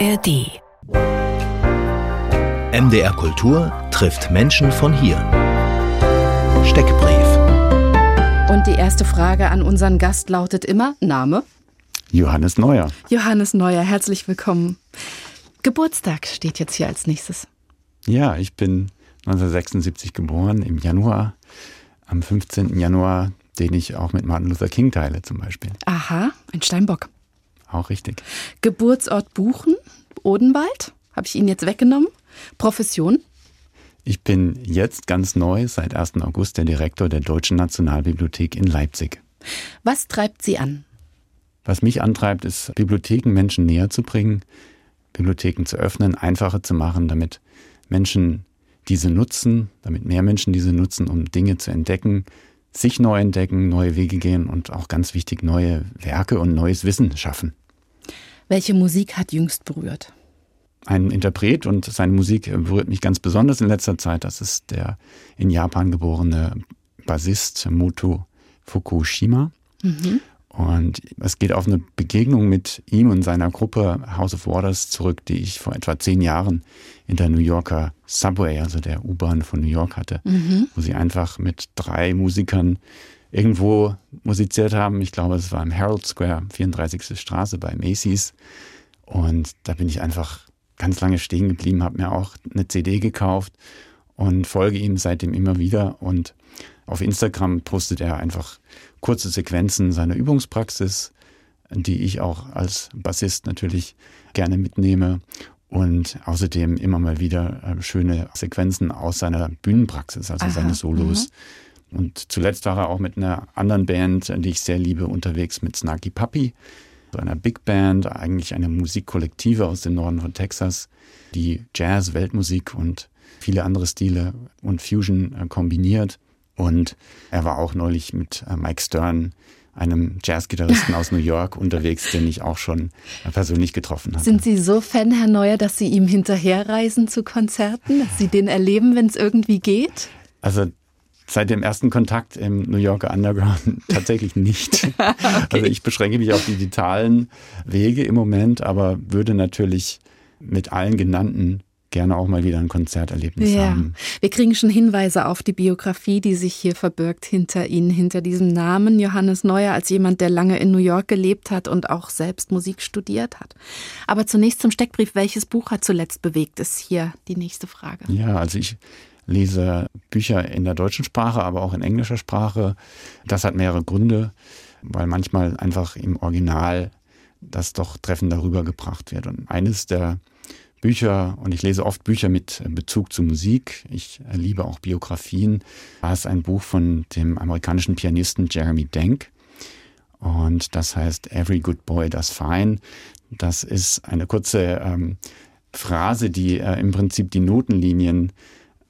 ARD. MDR Kultur trifft Menschen von hier. Steckbrief. Und die erste Frage an unseren Gast lautet immer: Name? Johannes Neuer. Johannes Neuer, herzlich willkommen. Geburtstag steht jetzt hier als nächstes. Ja, ich bin 1976 geboren, im Januar, am 15. Januar, den ich auch mit Martin Luther King teile zum Beispiel. Aha, ein Steinbock. Auch richtig. Geburtsort Buchen, Odenwald, habe ich Ihnen jetzt weggenommen. Profession? Ich bin jetzt ganz neu, seit 1. August, der Direktor der Deutschen Nationalbibliothek in Leipzig. Was treibt Sie an? Was mich antreibt, ist, Bibliotheken Menschen näher zu bringen, Bibliotheken zu öffnen, einfacher zu machen, damit Menschen diese nutzen, damit mehr Menschen diese nutzen, um Dinge zu entdecken, sich neu entdecken, neue Wege gehen und auch ganz wichtig neue Werke und neues Wissen schaffen. Welche Musik hat jüngst berührt? Ein Interpret und seine Musik berührt mich ganz besonders in letzter Zeit. Das ist der in Japan geborene Bassist Moto Fukushima. Mhm. Und es geht auf eine Begegnung mit ihm und seiner Gruppe House of Waters zurück, die ich vor etwa zehn Jahren in der New Yorker Subway, also der U-Bahn von New York hatte, mhm. wo sie einfach mit drei Musikern irgendwo musiziert haben. Ich glaube, es war im Herald Square, 34. Straße bei Macy's. Und da bin ich einfach ganz lange stehen geblieben, habe mir auch eine CD gekauft und folge ihm seitdem immer wieder. Und auf Instagram postet er einfach kurze Sequenzen seiner Übungspraxis, die ich auch als Bassist natürlich gerne mitnehme. Und außerdem immer mal wieder äh, schöne Sequenzen aus seiner Bühnenpraxis, also Aha, seine Solos. Mhm. Und zuletzt war er auch mit einer anderen Band, die ich sehr liebe, unterwegs mit Snarky Puppy, so einer Big Band, eigentlich eine Musikkollektive aus dem Norden von Texas, die Jazz, Weltmusik und viele andere Stile und Fusion äh, kombiniert. Und er war auch neulich mit äh, Mike Stern, einem Jazzgitarristen aus New York, unterwegs, den ich auch schon äh, persönlich getroffen habe. Sind Sie so Fan, Herr Neuer, dass Sie ihm hinterherreisen zu Konzerten, dass Sie den erleben, wenn es irgendwie geht? Also Seit dem ersten Kontakt im New Yorker Underground tatsächlich nicht. okay. Also ich beschränke mich auf die digitalen Wege im Moment, aber würde natürlich mit allen genannten gerne auch mal wieder ein Konzerterlebnis ja. haben. Wir kriegen schon Hinweise auf die Biografie, die sich hier verbirgt hinter Ihnen, hinter diesem Namen Johannes Neuer als jemand, der lange in New York gelebt hat und auch selbst Musik studiert hat. Aber zunächst zum Steckbrief. Welches Buch hat zuletzt bewegt, ist hier die nächste Frage. Ja, also ich lese Bücher in der deutschen Sprache, aber auch in englischer Sprache. Das hat mehrere Gründe, weil manchmal einfach im Original das doch treffender rübergebracht wird. Und eines der Bücher und ich lese oft Bücher mit Bezug zu Musik. Ich liebe auch Biografien. Da ist ein Buch von dem amerikanischen Pianisten Jeremy Denk und das heißt Every Good Boy Does Fine. Das ist eine kurze ähm, Phrase, die äh, im Prinzip die Notenlinien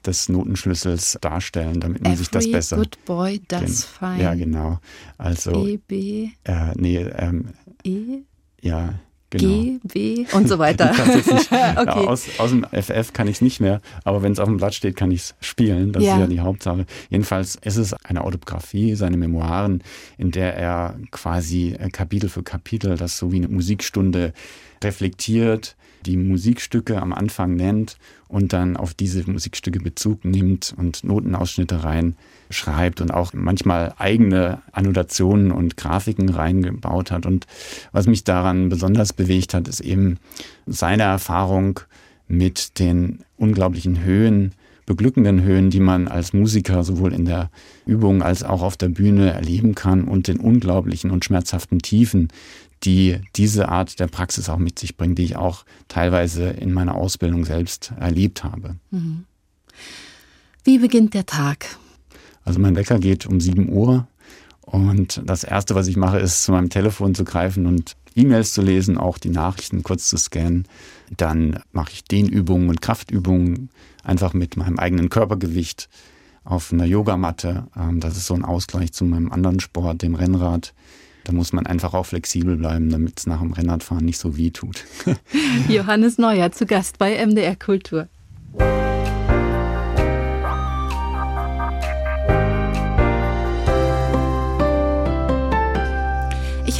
des Notenschlüssels darstellen, damit man Every sich das besser. Good boy does fine. Ja, genau. Also E B. Äh, nee, ähm, E. Ja, Genau. G, B und so weiter. nicht, okay. aus, aus dem FF kann ich es nicht mehr, aber wenn es auf dem Blatt steht, kann ich es spielen. Das ja. ist ja die Hauptsache. Jedenfalls ist es eine Autobiografie, seine Memoiren, in der er quasi äh, Kapitel für Kapitel das so wie eine Musikstunde reflektiert, die Musikstücke am Anfang nennt und dann auf diese Musikstücke Bezug nimmt und Notenausschnitte rein schreibt und auch manchmal eigene Annotationen und Grafiken reingebaut hat. Und was mich daran besonders bewegt hat, ist eben seine Erfahrung mit den unglaublichen Höhen, beglückenden Höhen, die man als Musiker sowohl in der Übung als auch auf der Bühne erleben kann und den unglaublichen und schmerzhaften Tiefen, die diese Art der Praxis auch mit sich bringt, die ich auch teilweise in meiner Ausbildung selbst erlebt habe. Mhm. Wie beginnt der Tag? Also mein Wecker geht um 7 Uhr und das Erste, was ich mache, ist zu meinem Telefon zu greifen und E-Mails zu lesen, auch die Nachrichten kurz zu scannen. Dann mache ich Dehnübungen und Kraftübungen einfach mit meinem eigenen Körpergewicht auf einer Yogamatte. Ähm, das ist so ein Ausgleich zu meinem anderen Sport, dem Rennrad. Da muss man einfach auch flexibel bleiben, damit es nach dem Rennradfahren nicht so weh tut. Johannes Neuer zu Gast bei MDR Kultur.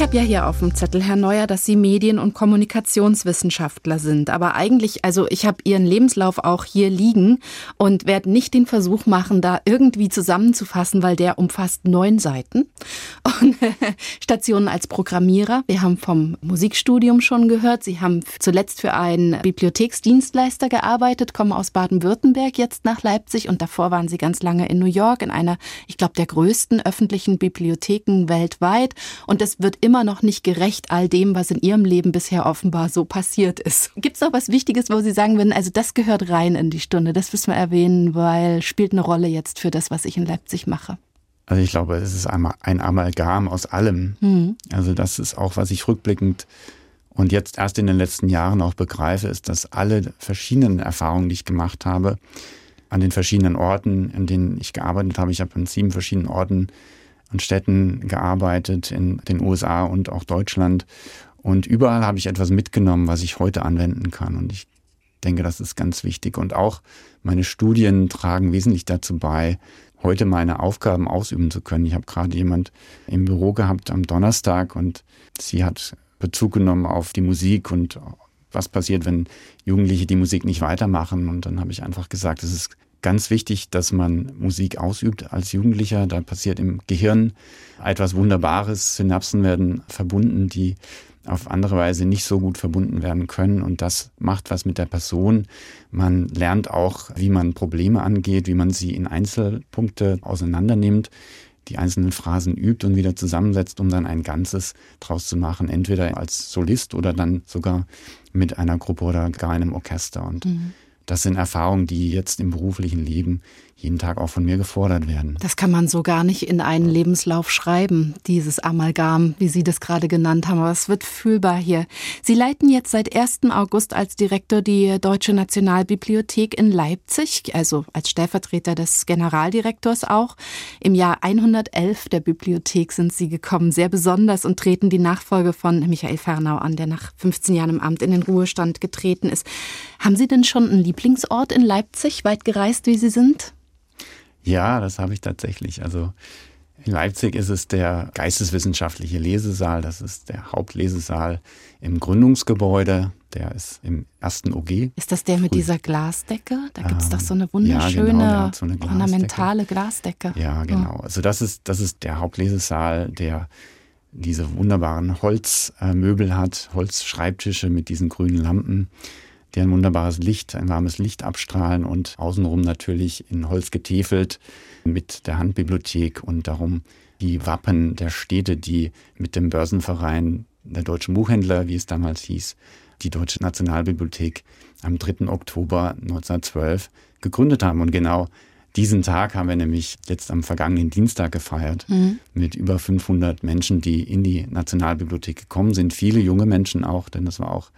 Habe ja hier auf dem Zettel, Herr Neuer, dass Sie Medien- und Kommunikationswissenschaftler sind. Aber eigentlich, also ich habe Ihren Lebenslauf auch hier liegen und werde nicht den Versuch machen, da irgendwie zusammenzufassen, weil der umfasst neun Seiten. Und Stationen als Programmierer. Wir haben vom Musikstudium schon gehört. Sie haben zuletzt für einen Bibliotheksdienstleister gearbeitet, kommen aus Baden-Württemberg jetzt nach Leipzig und davor waren Sie ganz lange in New York in einer, ich glaube, der größten öffentlichen Bibliotheken weltweit. Und das wird immer noch nicht gerecht all dem, was in Ihrem Leben bisher offenbar so passiert ist. Gibt es noch was Wichtiges, wo Sie sagen würden, also das gehört rein in die Stunde, das müssen wir erwähnen, weil spielt eine Rolle jetzt für das, was ich in Leipzig mache? Also ich glaube, es ist ein Amalgam aus allem. Mhm. Also das ist auch, was ich rückblickend und jetzt erst in den letzten Jahren auch begreife, ist, dass alle verschiedenen Erfahrungen, die ich gemacht habe, an den verschiedenen Orten, in denen ich gearbeitet habe, ich habe an sieben verschiedenen Orten und Städten gearbeitet in den USA und auch Deutschland. Und überall habe ich etwas mitgenommen, was ich heute anwenden kann. Und ich denke, das ist ganz wichtig. Und auch meine Studien tragen wesentlich dazu bei, heute meine Aufgaben ausüben zu können. Ich habe gerade jemand im Büro gehabt am Donnerstag und sie hat Bezug genommen auf die Musik und was passiert, wenn Jugendliche die Musik nicht weitermachen. Und dann habe ich einfach gesagt, es ist ganz wichtig, dass man Musik ausübt als Jugendlicher. Da passiert im Gehirn etwas Wunderbares. Synapsen werden verbunden, die auf andere Weise nicht so gut verbunden werden können. Und das macht was mit der Person. Man lernt auch, wie man Probleme angeht, wie man sie in Einzelpunkte auseinandernimmt, die einzelnen Phrasen übt und wieder zusammensetzt, um dann ein Ganzes draus zu machen. Entweder als Solist oder dann sogar mit einer Gruppe oder gar einem Orchester. Und mhm. Das sind Erfahrungen, die jetzt im beruflichen Leben jeden Tag auch von mir gefordert werden. Das kann man so gar nicht in einen Lebenslauf schreiben, dieses Amalgam, wie Sie das gerade genannt haben, aber es wird fühlbar hier. Sie leiten jetzt seit 1. August als Direktor die Deutsche Nationalbibliothek in Leipzig, also als Stellvertreter des Generaldirektors auch. Im Jahr 111 der Bibliothek sind Sie gekommen, sehr besonders und treten die Nachfolge von Michael Fernau an, der nach 15 Jahren im Amt in den Ruhestand getreten ist. Haben Sie denn schon einen Lieblingsort in Leipzig, weit gereist wie Sie sind? Ja, das habe ich tatsächlich. Also in Leipzig ist es der geisteswissenschaftliche Lesesaal. Das ist der Hauptlesesaal im Gründungsgebäude. Der ist im ersten OG. Ist das der mit Früh. dieser Glasdecke? Da gibt es ähm, doch so eine wunderschöne, ja, genau, so eine ornamentale Glasdecke. Ja, genau. Also das ist, das ist der Hauptlesesaal, der diese wunderbaren Holzmöbel hat, Holzschreibtische mit diesen grünen Lampen die ein wunderbares Licht, ein warmes Licht abstrahlen und außenrum natürlich in Holz getäfelt mit der Handbibliothek und darum die Wappen der Städte, die mit dem Börsenverein der deutschen Buchhändler, wie es damals hieß, die Deutsche Nationalbibliothek am 3. Oktober 1912 gegründet haben. Und genau diesen Tag haben wir nämlich jetzt am vergangenen Dienstag gefeiert mhm. mit über 500 Menschen, die in die Nationalbibliothek gekommen sind. Viele junge Menschen auch, denn das war auch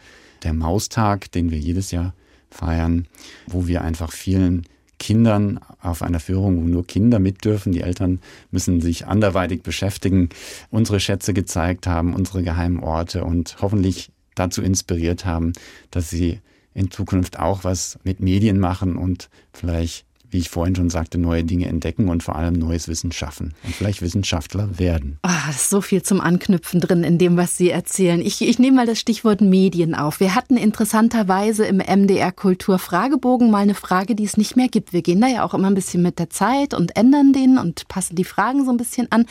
der Maustag, den wir jedes Jahr feiern, wo wir einfach vielen Kindern auf einer Führung, wo nur Kinder mit dürfen, die Eltern müssen sich anderweitig beschäftigen, unsere Schätze gezeigt haben, unsere geheimen Orte und hoffentlich dazu inspiriert haben, dass sie in Zukunft auch was mit Medien machen und vielleicht wie ich vorhin schon sagte, neue Dinge entdecken und vor allem neues Wissen schaffen und vielleicht Wissenschaftler werden. Oh, ist so viel zum Anknüpfen drin in dem, was Sie erzählen. Ich, ich nehme mal das Stichwort Medien auf. Wir hatten interessanterweise im MDR Kultur Fragebogen mal eine Frage, die es nicht mehr gibt. Wir gehen da ja auch immer ein bisschen mit der Zeit und ändern den und passen die Fragen so ein bisschen an.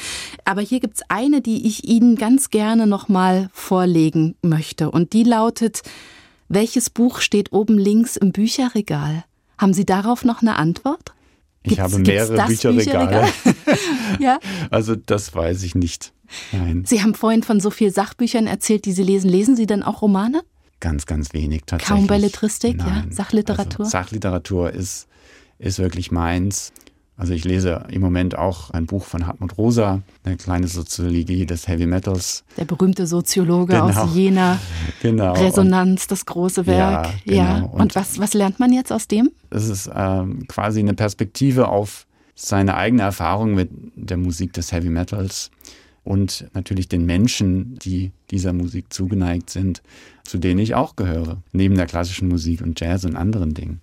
Aber hier gibt es eine, die ich Ihnen ganz gerne nochmal vorlegen möchte. Und die lautet, welches Buch steht oben links im Bücherregal? Haben Sie darauf noch eine Antwort? Gibt's, ich habe mehrere Bücherregale. Bücherregal? ja. Also das weiß ich nicht. Nein. Sie haben vorhin von so vielen Sachbüchern erzählt, die Sie lesen. Lesen Sie dann auch Romane? Ganz, ganz wenig tatsächlich. Kaum Belletristik, Nein. ja? Sachliteratur? Also Sachliteratur ist, ist wirklich meins. Also ich lese im Moment auch ein Buch von Hartmut Rosa, eine kleine Soziologie des Heavy Metals. Der berühmte Soziologe genau. aus Jena. Genau. Resonanz, und, das große Werk. Ja. Genau. ja. Und, und, was, was lernt man jetzt aus dem? Es ist ähm, quasi eine Perspektive auf seine eigene Erfahrung mit der Musik des Heavy Metals und natürlich den Menschen, die dieser Musik zugeneigt sind, zu denen ich auch gehöre, neben der klassischen Musik und Jazz und anderen Dingen.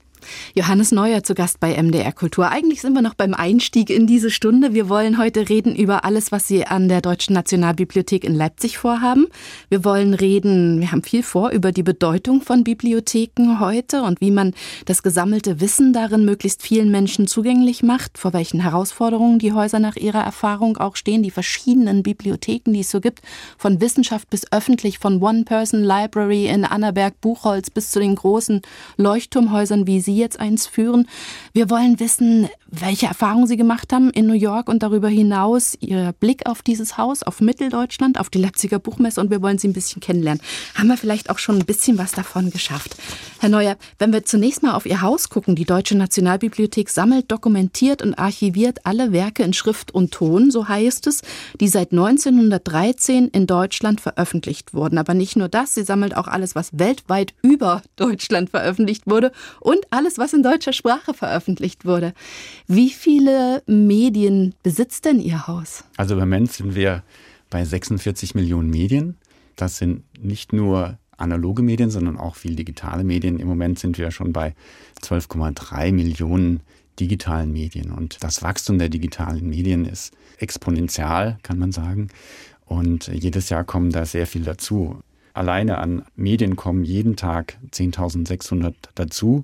Johannes Neuer zu Gast bei MDR Kultur. Eigentlich sind wir noch beim Einstieg in diese Stunde. Wir wollen heute reden über alles, was Sie an der Deutschen Nationalbibliothek in Leipzig vorhaben. Wir wollen reden, wir haben viel vor, über die Bedeutung von Bibliotheken heute und wie man das gesammelte Wissen darin möglichst vielen Menschen zugänglich macht, vor welchen Herausforderungen die Häuser nach ihrer Erfahrung auch stehen, die verschiedenen Bibliotheken, die es so gibt, von Wissenschaft bis öffentlich, von One-Person-Library in Annaberg, Buchholz bis zu den großen Leuchtturmhäusern wie Sie jetzt eins führen. Wir wollen wissen, welche Erfahrungen Sie gemacht haben in New York und darüber hinaus Ihr Blick auf dieses Haus, auf Mitteldeutschland, auf die Leipziger Buchmesse und wir wollen Sie ein bisschen kennenlernen. Haben wir vielleicht auch schon ein bisschen was davon geschafft. Herr Neuer, wenn wir zunächst mal auf Ihr Haus gucken, die Deutsche Nationalbibliothek sammelt, dokumentiert und archiviert alle Werke in Schrift und Ton, so heißt es, die seit 1913 in Deutschland veröffentlicht wurden. Aber nicht nur das, sie sammelt auch alles, was weltweit über Deutschland veröffentlicht wurde und alles, was in deutscher Sprache veröffentlicht wurde. Wie viele Medien besitzt denn Ihr Haus? Also im Moment sind wir bei 46 Millionen Medien. Das sind nicht nur analoge Medien, sondern auch viel digitale Medien. Im Moment sind wir schon bei 12,3 Millionen digitalen Medien. Und das Wachstum der digitalen Medien ist exponentiell, kann man sagen. Und jedes Jahr kommen da sehr viel dazu. Alleine an Medien kommen jeden Tag 10.600 dazu.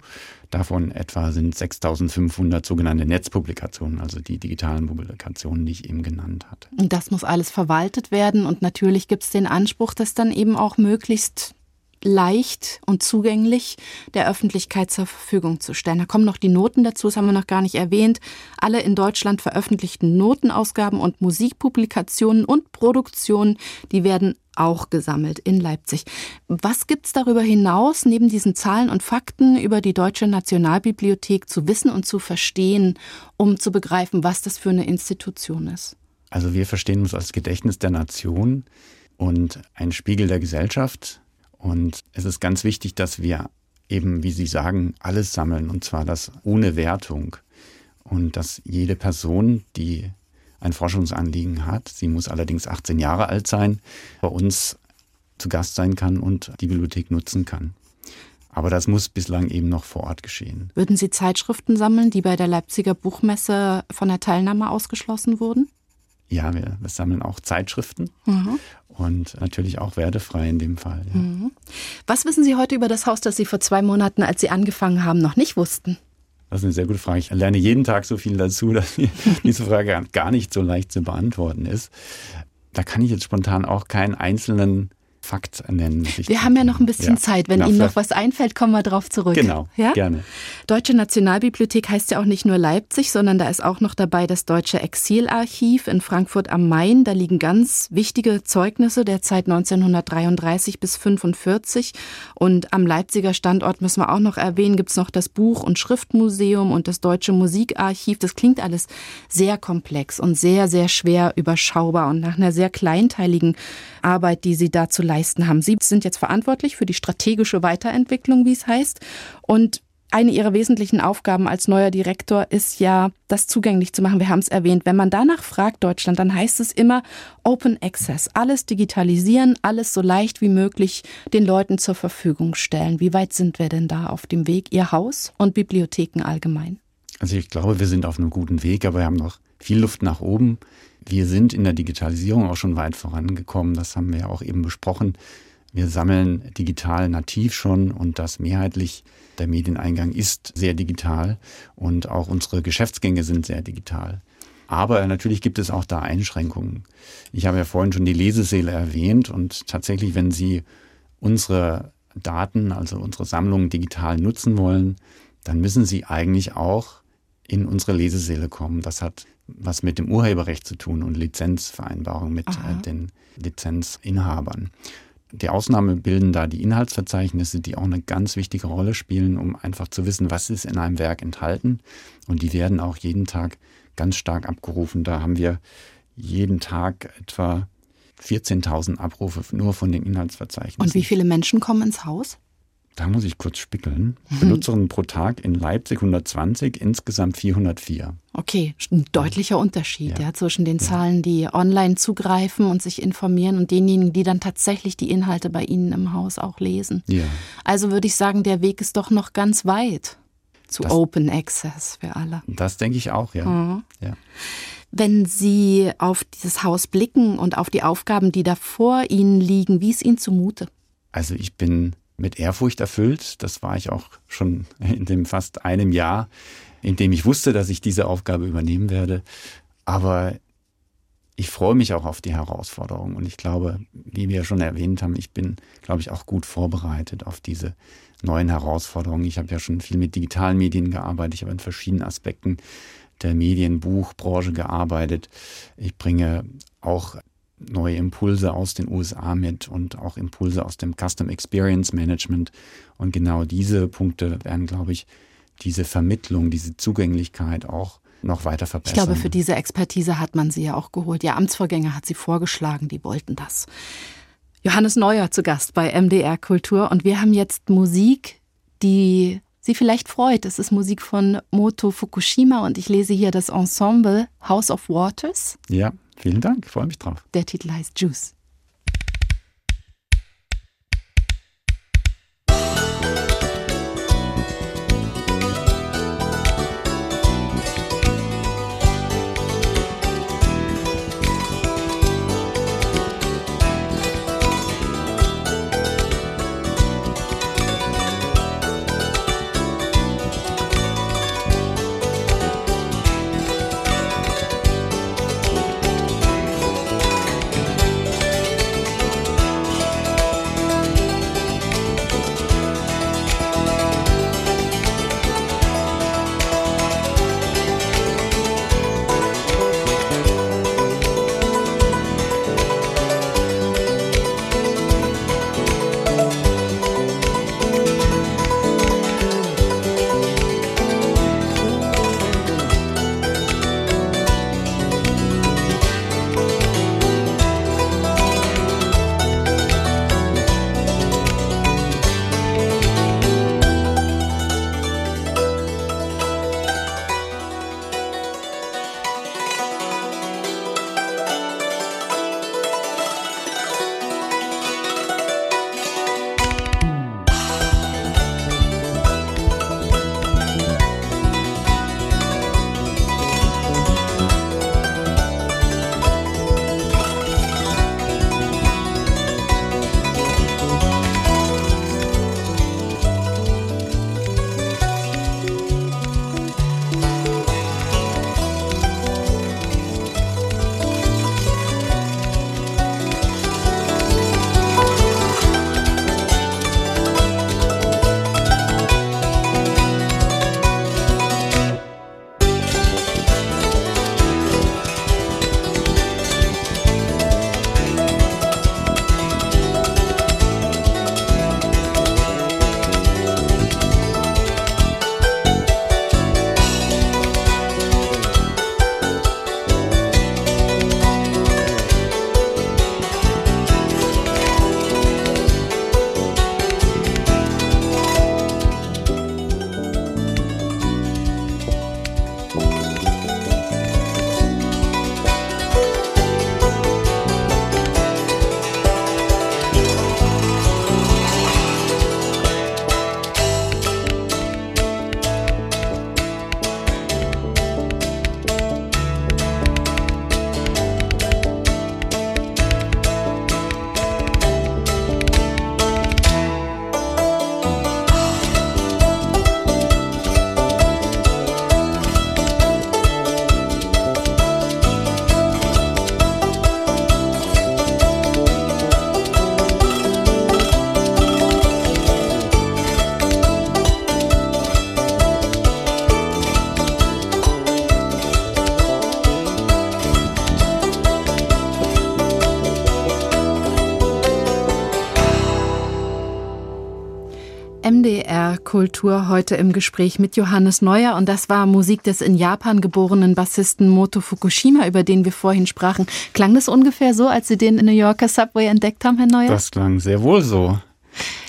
Davon etwa sind 6.500 sogenannte Netzpublikationen, also die digitalen Publikationen, die ich eben genannt hatte. Das muss alles verwaltet werden und natürlich gibt es den Anspruch, das dann eben auch möglichst leicht und zugänglich der Öffentlichkeit zur Verfügung zu stellen. Da kommen noch die Noten dazu, das haben wir noch gar nicht erwähnt. Alle in Deutschland veröffentlichten Notenausgaben und Musikpublikationen und Produktionen, die werden auch gesammelt in Leipzig. Was gibt es darüber hinaus, neben diesen Zahlen und Fakten über die Deutsche Nationalbibliothek zu wissen und zu verstehen, um zu begreifen, was das für eine Institution ist? Also wir verstehen uns als Gedächtnis der Nation und ein Spiegel der Gesellschaft. Und es ist ganz wichtig, dass wir eben, wie Sie sagen, alles sammeln und zwar das ohne Wertung. Und dass jede Person, die ein Forschungsanliegen hat, sie muss allerdings 18 Jahre alt sein, bei uns zu Gast sein kann und die Bibliothek nutzen kann. Aber das muss bislang eben noch vor Ort geschehen. Würden Sie Zeitschriften sammeln, die bei der Leipziger Buchmesse von der Teilnahme ausgeschlossen wurden? Ja, wir, wir sammeln auch Zeitschriften mhm. und natürlich auch wertefrei in dem Fall. Ja. Mhm. Was wissen Sie heute über das Haus, das Sie vor zwei Monaten, als Sie angefangen haben, noch nicht wussten? Das ist eine sehr gute Frage. Ich lerne jeden Tag so viel dazu, dass diese Frage gar nicht so leicht zu beantworten ist. Da kann ich jetzt spontan auch keinen einzelnen Fakt nennen. Wir haben ja noch ein bisschen ja, Zeit. Wenn genau, Ihnen noch was einfällt, kommen wir darauf zurück. Genau, ja? gerne. Deutsche Nationalbibliothek heißt ja auch nicht nur Leipzig, sondern da ist auch noch dabei das Deutsche Exilarchiv in Frankfurt am Main. Da liegen ganz wichtige Zeugnisse der Zeit 1933 bis 45. Und am Leipziger Standort müssen wir auch noch erwähnen, gibt es noch das Buch- und Schriftmuseum und das Deutsche Musikarchiv. Das klingt alles sehr komplex und sehr, sehr schwer überschaubar und nach einer sehr kleinteiligen Arbeit, die Sie dazu leisten haben. Sie sind jetzt verantwortlich für die strategische Weiterentwicklung, wie es heißt. Und eine ihrer wesentlichen Aufgaben als neuer Direktor ist ja, das zugänglich zu machen. Wir haben es erwähnt. Wenn man danach fragt, Deutschland, dann heißt es immer Open Access. Alles digitalisieren, alles so leicht wie möglich den Leuten zur Verfügung stellen. Wie weit sind wir denn da auf dem Weg, Ihr Haus und Bibliotheken allgemein? Also ich glaube, wir sind auf einem guten Weg, aber wir haben noch viel Luft nach oben. Wir sind in der Digitalisierung auch schon weit vorangekommen. Das haben wir ja auch eben besprochen. Wir sammeln digital nativ schon und das mehrheitlich der Medieneingang ist sehr digital und auch unsere Geschäftsgänge sind sehr digital. Aber natürlich gibt es auch da Einschränkungen. Ich habe ja vorhin schon die Lesesäle erwähnt und tatsächlich, wenn Sie unsere Daten, also unsere Sammlungen digital nutzen wollen, dann müssen Sie eigentlich auch in unsere Lesesäle kommen. Das hat was mit dem Urheberrecht zu tun und Lizenzvereinbarungen mit äh, den Lizenzinhabern. Die Ausnahme bilden da die Inhaltsverzeichnisse, die auch eine ganz wichtige Rolle spielen, um einfach zu wissen, was ist in einem Werk enthalten. Und die werden auch jeden Tag ganz stark abgerufen. Da haben wir jeden Tag etwa 14.000 Abrufe nur von den Inhaltsverzeichnissen. Und wie viele Menschen kommen ins Haus? Da muss ich kurz spickeln. Benutzerinnen pro Tag in Leipzig 120, insgesamt 404. Okay, ein deutlicher Unterschied ja. ja zwischen den Zahlen, die online zugreifen und sich informieren und denjenigen, die dann tatsächlich die Inhalte bei Ihnen im Haus auch lesen. Ja. Also würde ich sagen, der Weg ist doch noch ganz weit. zu das, Open Access für alle. Das denke ich auch, ja. Mhm. ja. Wenn Sie auf dieses Haus blicken und auf die Aufgaben, die da vor Ihnen liegen, wie ist Ihnen zumute? Also ich bin mit Ehrfurcht erfüllt. Das war ich auch schon in dem fast einem Jahr, in dem ich wusste, dass ich diese Aufgabe übernehmen werde. Aber ich freue mich auch auf die Herausforderung und ich glaube, wie wir schon erwähnt haben, ich bin, glaube ich, auch gut vorbereitet auf diese neuen Herausforderungen. Ich habe ja schon viel mit digitalen Medien gearbeitet, ich habe in verschiedenen Aspekten der Medienbuchbranche gearbeitet. Ich bringe auch neue Impulse aus den USA mit und auch Impulse aus dem Custom Experience Management. Und genau diese Punkte werden, glaube ich, diese Vermittlung, diese Zugänglichkeit auch noch weiter verbessern. Ich glaube, für diese Expertise hat man sie ja auch geholt. Ihr Amtsvorgänger hat sie vorgeschlagen, die wollten das. Johannes Neuer zu Gast bei MDR Kultur und wir haben jetzt Musik, die Sie vielleicht freut. Es ist Musik von Moto Fukushima und ich lese hier das Ensemble House of Waters. Ja, Vielen Dank, freue mich drauf. Der Titel heißt Juice. Kultur heute im Gespräch mit Johannes Neuer und das war Musik des in Japan geborenen Bassisten Moto Fukushima, über den wir vorhin sprachen. Klang das ungefähr so, als Sie den in New Yorker Subway entdeckt haben, Herr Neuer? Das klang sehr wohl so.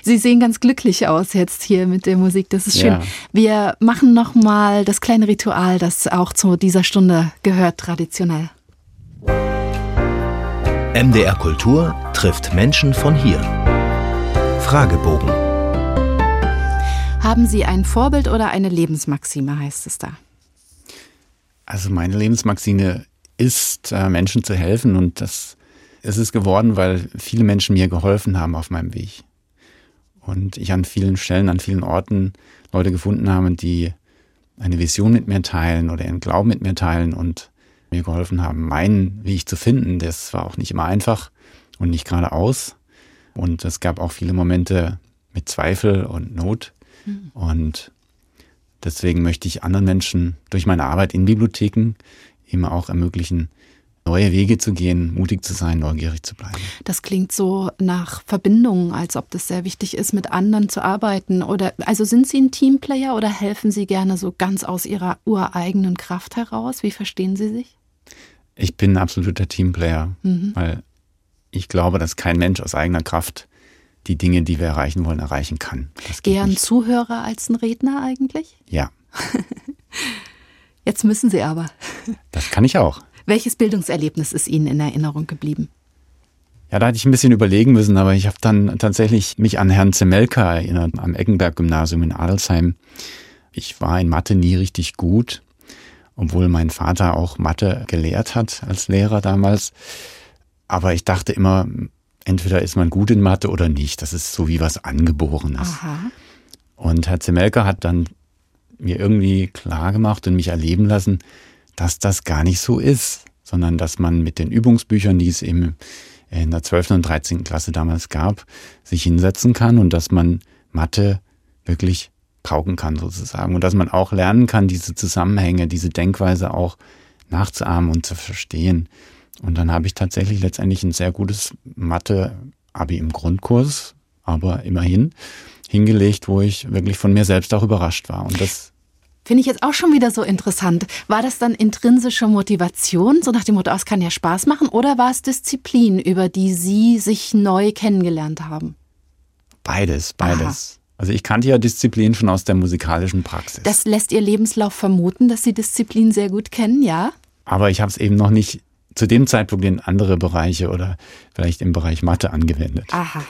Sie sehen ganz glücklich aus jetzt hier mit der Musik. Das ist schön. Ja. Wir machen noch mal das kleine Ritual, das auch zu dieser Stunde gehört traditionell. MDR Kultur trifft Menschen von hier. Fragebogen. Haben Sie ein Vorbild oder eine Lebensmaxime, heißt es da? Also meine Lebensmaxime ist, äh, Menschen zu helfen und das ist es geworden, weil viele Menschen mir geholfen haben auf meinem Weg. Und ich an vielen Stellen, an vielen Orten Leute gefunden habe, die eine Vision mit mir teilen oder ihren Glauben mit mir teilen und mir geholfen haben, meinen Weg zu finden. Das war auch nicht immer einfach und nicht geradeaus. Und es gab auch viele Momente mit Zweifel und Not. Mhm. Und deswegen möchte ich anderen Menschen durch meine Arbeit in Bibliotheken immer auch ermöglichen, neue Wege zu gehen, mutig zu sein, neugierig zu bleiben. Das klingt so nach Verbindungen, als ob das sehr wichtig ist, mit anderen zu arbeiten. Oder also sind Sie ein Teamplayer oder helfen Sie gerne so ganz aus Ihrer ureigenen Kraft heraus? Wie verstehen Sie sich? Ich bin ein absoluter Teamplayer, mhm. weil ich glaube, dass kein Mensch aus eigener Kraft die Dinge, die wir erreichen wollen, erreichen kann. Eher ein Zuhörer als ein Redner eigentlich? Ja. Jetzt müssen Sie aber. Das kann ich auch. Welches Bildungserlebnis ist Ihnen in Erinnerung geblieben? Ja, da hatte ich ein bisschen überlegen müssen, aber ich habe dann tatsächlich mich an Herrn Zemelka erinnert, am Eckenberg-Gymnasium in Adelsheim. Ich war in Mathe nie richtig gut, obwohl mein Vater auch Mathe gelehrt hat als Lehrer damals. Aber ich dachte immer, entweder ist man gut in Mathe oder nicht. Das ist so wie was Angeborenes. Aha. Und Herr Zemelka hat dann mir irgendwie klar gemacht und mich erleben lassen, dass das gar nicht so ist, sondern dass man mit den Übungsbüchern, die es eben in der 12. und 13. Klasse damals gab, sich hinsetzen kann und dass man Mathe wirklich pauken kann sozusagen und dass man auch lernen kann, diese Zusammenhänge, diese Denkweise auch nachzuahmen und zu verstehen. Und dann habe ich tatsächlich letztendlich ein sehr gutes Mathe-Abi im Grundkurs, aber immerhin hingelegt, wo ich wirklich von mir selbst auch überrascht war. Und das Finde ich jetzt auch schon wieder so interessant. War das dann intrinsische Motivation, so nach dem Motto, ah, es kann ja Spaß machen, oder war es Disziplin, über die Sie sich neu kennengelernt haben? Beides, beides. Aha. Also ich kannte ja Disziplin schon aus der musikalischen Praxis. Das lässt Ihr Lebenslauf vermuten, dass Sie Disziplin sehr gut kennen, ja? Aber ich habe es eben noch nicht zu dem Zeitpunkt in andere Bereiche oder vielleicht im Bereich Mathe angewendet. Aha.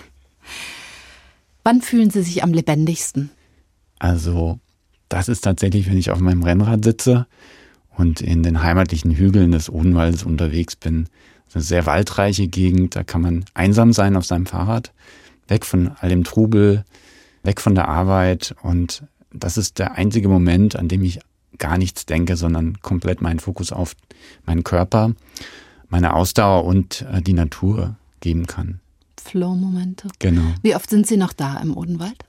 Wann fühlen Sie sich am lebendigsten? Also das ist tatsächlich, wenn ich auf meinem Rennrad sitze und in den heimatlichen Hügeln des Odenwaldes unterwegs bin. Eine sehr waldreiche Gegend, da kann man einsam sein auf seinem Fahrrad, weg von all dem Trubel, weg von der Arbeit und das ist der einzige Moment, an dem ich gar nichts denke, sondern komplett meinen Fokus auf meinen Körper, meine Ausdauer und äh, die Natur geben kann. Flow-Momente. Genau. Wie oft sind Sie noch da im Odenwald?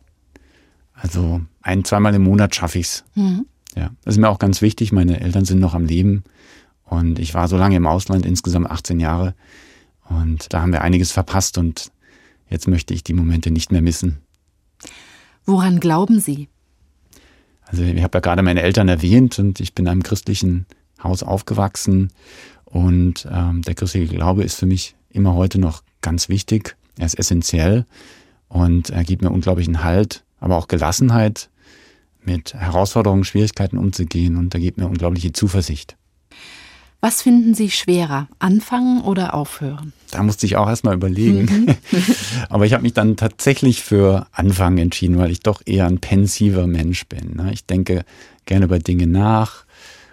Also ein, zweimal im Monat schaffe ich's. Mhm. Ja, das ist mir auch ganz wichtig. Meine Eltern sind noch am Leben und ich war so lange im Ausland, insgesamt 18 Jahre. Und da haben wir einiges verpasst und jetzt möchte ich die Momente nicht mehr missen. Woran glauben Sie? Also ich habe ja gerade meine Eltern erwähnt und ich bin in einem christlichen Haus aufgewachsen und ähm, der christliche Glaube ist für mich immer heute noch ganz wichtig. Er ist essentiell und er gibt mir unglaublichen Halt aber auch Gelassenheit, mit Herausforderungen, Schwierigkeiten umzugehen und da gibt mir unglaubliche Zuversicht. Was finden Sie schwerer, anfangen oder aufhören? Da musste ich auch erstmal überlegen. Mhm. Aber ich habe mich dann tatsächlich für Anfangen entschieden, weil ich doch eher ein pensiver Mensch bin. Ne? Ich denke gerne über Dinge nach,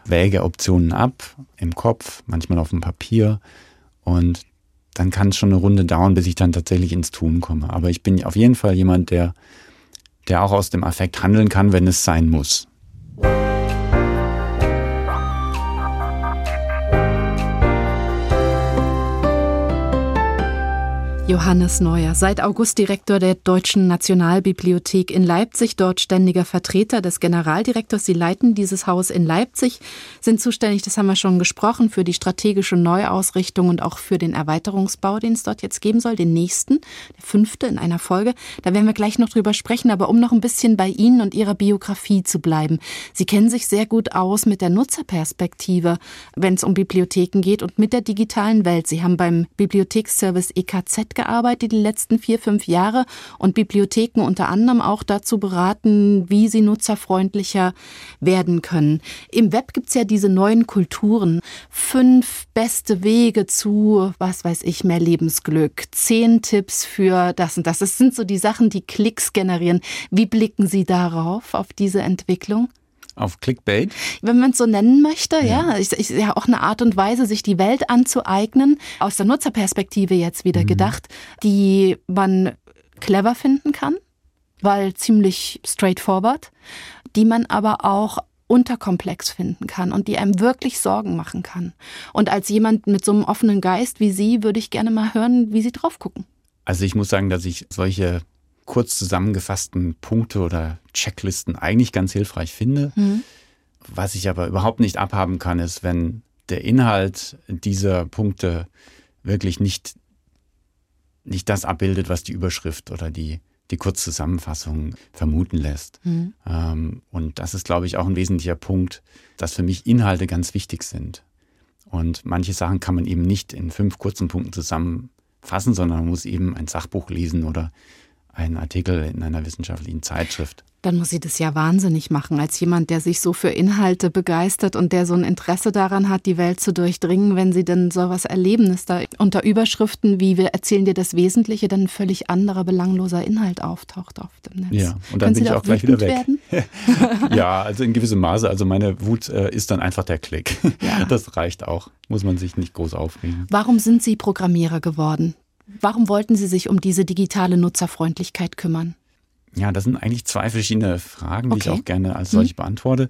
wäge Optionen ab im Kopf, manchmal auf dem Papier und dann kann es schon eine Runde dauern, bis ich dann tatsächlich ins Tun komme. Aber ich bin auf jeden Fall jemand, der der auch aus dem Affekt handeln kann, wenn es sein muss. Johannes Neuer, seit August Direktor der Deutschen Nationalbibliothek in Leipzig, dort ständiger Vertreter des Generaldirektors. Sie leiten dieses Haus in Leipzig, sind zuständig, das haben wir schon gesprochen, für die strategische Neuausrichtung und auch für den Erweiterungsbau, den es dort jetzt geben soll, den nächsten, der fünfte in einer Folge. Da werden wir gleich noch drüber sprechen, aber um noch ein bisschen bei Ihnen und Ihrer Biografie zu bleiben. Sie kennen sich sehr gut aus mit der Nutzerperspektive, wenn es um Bibliotheken geht und mit der digitalen Welt. Sie haben beim Bibliotheksservice EKZ gearbeitet die letzten vier, fünf Jahre und Bibliotheken unter anderem auch dazu beraten, wie sie nutzerfreundlicher werden können. Im Web gibt's ja diese neuen Kulturen. Fünf beste Wege zu, was weiß ich, mehr Lebensglück. Zehn Tipps für das und das. Das sind so die Sachen, die Klicks generieren. Wie blicken Sie darauf, auf diese Entwicklung? Auf Clickbait? Wenn man es so nennen möchte, ja. ja. Ich, ich, ja, auch eine Art und Weise, sich die Welt anzueignen, aus der Nutzerperspektive jetzt wieder mhm. gedacht, die man clever finden kann, weil ziemlich straightforward, die man aber auch unterkomplex finden kann und die einem wirklich Sorgen machen kann. Und als jemand mit so einem offenen Geist wie Sie würde ich gerne mal hören, wie Sie drauf gucken. Also ich muss sagen, dass ich solche kurz zusammengefassten Punkte oder Checklisten eigentlich ganz hilfreich finde. Mhm. Was ich aber überhaupt nicht abhaben kann, ist, wenn der Inhalt dieser Punkte wirklich nicht, nicht das abbildet, was die Überschrift oder die, die Kurzzusammenfassung vermuten lässt. Mhm. Ähm, und das ist, glaube ich, auch ein wesentlicher Punkt, dass für mich Inhalte ganz wichtig sind. Und manche Sachen kann man eben nicht in fünf kurzen Punkten zusammenfassen, sondern man muss eben ein Sachbuch lesen oder einen Artikel in einer wissenschaftlichen Zeitschrift. Dann muss sie das ja wahnsinnig machen, als jemand, der sich so für Inhalte begeistert und der so ein Interesse daran hat, die Welt zu durchdringen, wenn sie denn sowas erleben, ist da unter Überschriften wie wir erzählen dir das Wesentliche, dann ein völlig anderer, belangloser Inhalt auftaucht auf dem Netz. Ja, und dann Können bin ich auch gleich wieder weg. ja, also in gewissem Maße. Also meine Wut äh, ist dann einfach der Klick. Ja. Das reicht auch. Muss man sich nicht groß aufregen. Warum sind Sie Programmierer geworden? Warum wollten Sie sich um diese digitale Nutzerfreundlichkeit kümmern? Ja, das sind eigentlich zwei verschiedene Fragen, die okay. ich auch gerne als solche hm. beantworte.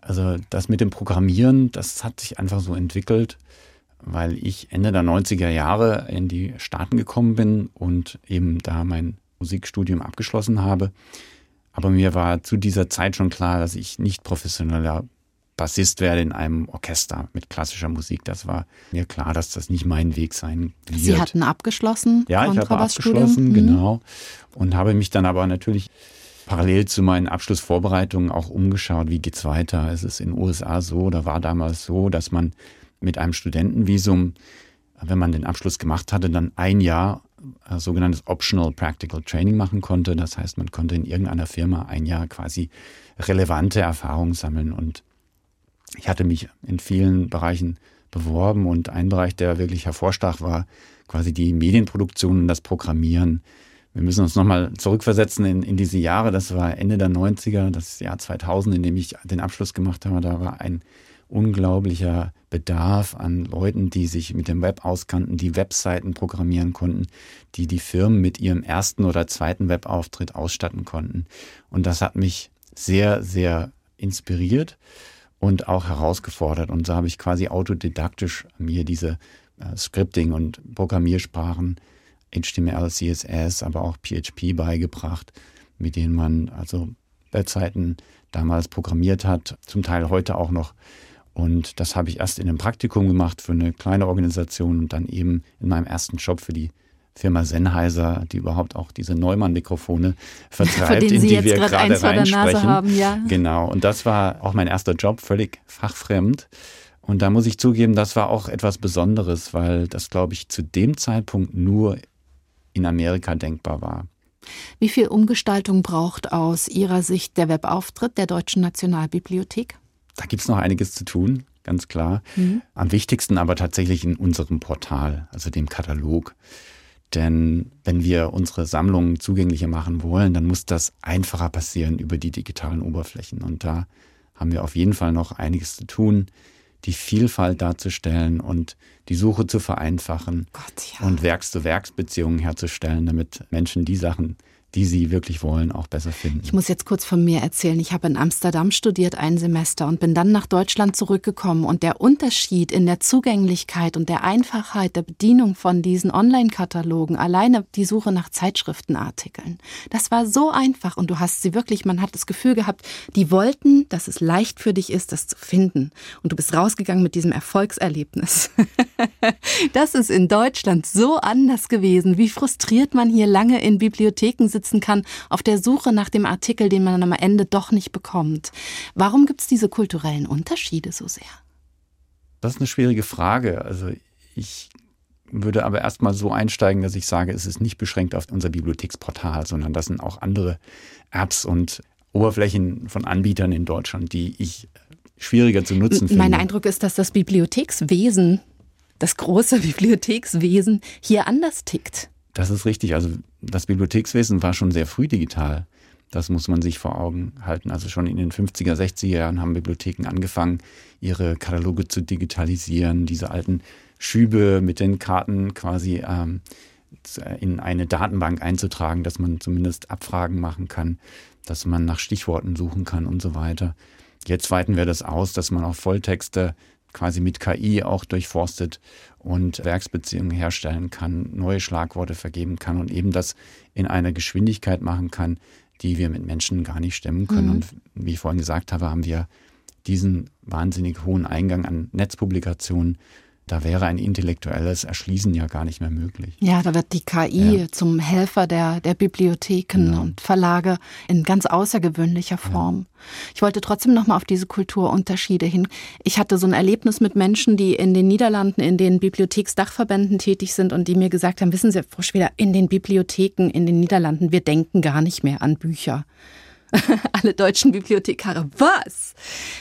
Also das mit dem Programmieren, das hat sich einfach so entwickelt, weil ich Ende der 90er Jahre in die Staaten gekommen bin und eben da mein Musikstudium abgeschlossen habe. Aber mir war zu dieser Zeit schon klar, dass ich nicht professioneller Bassist werde in einem Orchester mit klassischer Musik. Das war mir klar, dass das nicht mein Weg sein wird. Sie hatten abgeschlossen? Ja, ich habe abgeschlossen, mhm. genau. Und habe mich dann aber natürlich parallel zu meinen Abschlussvorbereitungen auch umgeschaut, wie geht's weiter. Es ist in den USA so, oder war damals so, dass man mit einem Studentenvisum, wenn man den Abschluss gemacht hatte, dann ein Jahr äh, sogenanntes Optional Practical Training machen konnte. Das heißt, man konnte in irgendeiner Firma ein Jahr quasi relevante Erfahrungen sammeln und ich hatte mich in vielen Bereichen beworben und ein Bereich, der wirklich hervorstach, war quasi die Medienproduktion und das Programmieren. Wir müssen uns nochmal zurückversetzen in, in diese Jahre. Das war Ende der 90er, das Jahr 2000, in dem ich den Abschluss gemacht habe. Da war ein unglaublicher Bedarf an Leuten, die sich mit dem Web auskannten, die Webseiten programmieren konnten, die die Firmen mit ihrem ersten oder zweiten Webauftritt ausstatten konnten. Und das hat mich sehr, sehr inspiriert und auch herausgefordert. Und so habe ich quasi autodidaktisch mir diese äh, Scripting- und Programmiersprachen, HTML, CSS, aber auch PHP beigebracht, mit denen man also Webseiten damals programmiert hat, zum Teil heute auch noch. Und das habe ich erst in einem Praktikum gemacht für eine kleine Organisation und dann eben in meinem ersten Job für die Firma Sennheiser, die überhaupt auch diese Neumann-Mikrofone vertreibt, in die wir gerade reinsprechen. Haben, ja. Genau. Und das war auch mein erster Job, völlig fachfremd. Und da muss ich zugeben, das war auch etwas Besonderes, weil das, glaube ich, zu dem Zeitpunkt nur in Amerika denkbar war. Wie viel Umgestaltung braucht aus Ihrer Sicht der Webauftritt der Deutschen Nationalbibliothek? Da gibt es noch einiges zu tun, ganz klar. Mhm. Am wichtigsten aber tatsächlich in unserem Portal, also dem Katalog. Denn wenn wir unsere Sammlungen zugänglicher machen wollen, dann muss das einfacher passieren über die digitalen Oberflächen. Und da haben wir auf jeden Fall noch einiges zu tun, die Vielfalt darzustellen und die Suche zu vereinfachen Gott, ja. und Werks-zu-Werks-Beziehungen herzustellen, damit Menschen die Sachen die sie wirklich wollen, auch besser finden. Ich muss jetzt kurz von mir erzählen. Ich habe in Amsterdam studiert ein Semester und bin dann nach Deutschland zurückgekommen. Und der Unterschied in der Zugänglichkeit und der Einfachheit der Bedienung von diesen Online-Katalogen, alleine die Suche nach Zeitschriftenartikeln, das war so einfach. Und du hast sie wirklich, man hat das Gefühl gehabt, die wollten, dass es leicht für dich ist, das zu finden. Und du bist rausgegangen mit diesem Erfolgserlebnis. das ist in Deutschland so anders gewesen. Wie frustriert man hier lange in Bibliotheken sitzt sitzen kann, auf der Suche nach dem Artikel, den man am Ende doch nicht bekommt. Warum gibt es diese kulturellen Unterschiede so sehr? Das ist eine schwierige Frage. Also ich würde aber erstmal so einsteigen, dass ich sage, es ist nicht beschränkt auf unser Bibliotheksportal, sondern das sind auch andere Apps und Oberflächen von Anbietern in Deutschland, die ich schwieriger zu nutzen finde. Mein Eindruck ist, dass das Bibliothekswesen, das große Bibliothekswesen hier anders tickt. Das ist richtig. Also das Bibliothekswesen war schon sehr früh digital. Das muss man sich vor Augen halten. Also schon in den 50er, 60er Jahren haben Bibliotheken angefangen, ihre Kataloge zu digitalisieren, diese alten Schübe mit den Karten quasi ähm, in eine Datenbank einzutragen, dass man zumindest Abfragen machen kann, dass man nach Stichworten suchen kann und so weiter. Jetzt weiten wir das aus, dass man auch Volltexte quasi mit KI auch durchforstet und Werksbeziehungen herstellen kann, neue Schlagworte vergeben kann und eben das in einer Geschwindigkeit machen kann, die wir mit Menschen gar nicht stemmen können. Mhm. Und wie ich vorhin gesagt habe, haben wir diesen wahnsinnig hohen Eingang an Netzpublikationen da wäre ein intellektuelles Erschließen ja gar nicht mehr möglich. Ja, da wird die KI ja. zum Helfer der, der Bibliotheken genau. und Verlage in ganz außergewöhnlicher Form. Ja. Ich wollte trotzdem nochmal auf diese Kulturunterschiede hin. Ich hatte so ein Erlebnis mit Menschen, die in den Niederlanden in den Bibliotheksdachverbänden tätig sind und die mir gesagt haben, wissen Sie, Frau Schweder, in den Bibliotheken in den Niederlanden, wir denken gar nicht mehr an Bücher. Alle deutschen Bibliothekare. Was?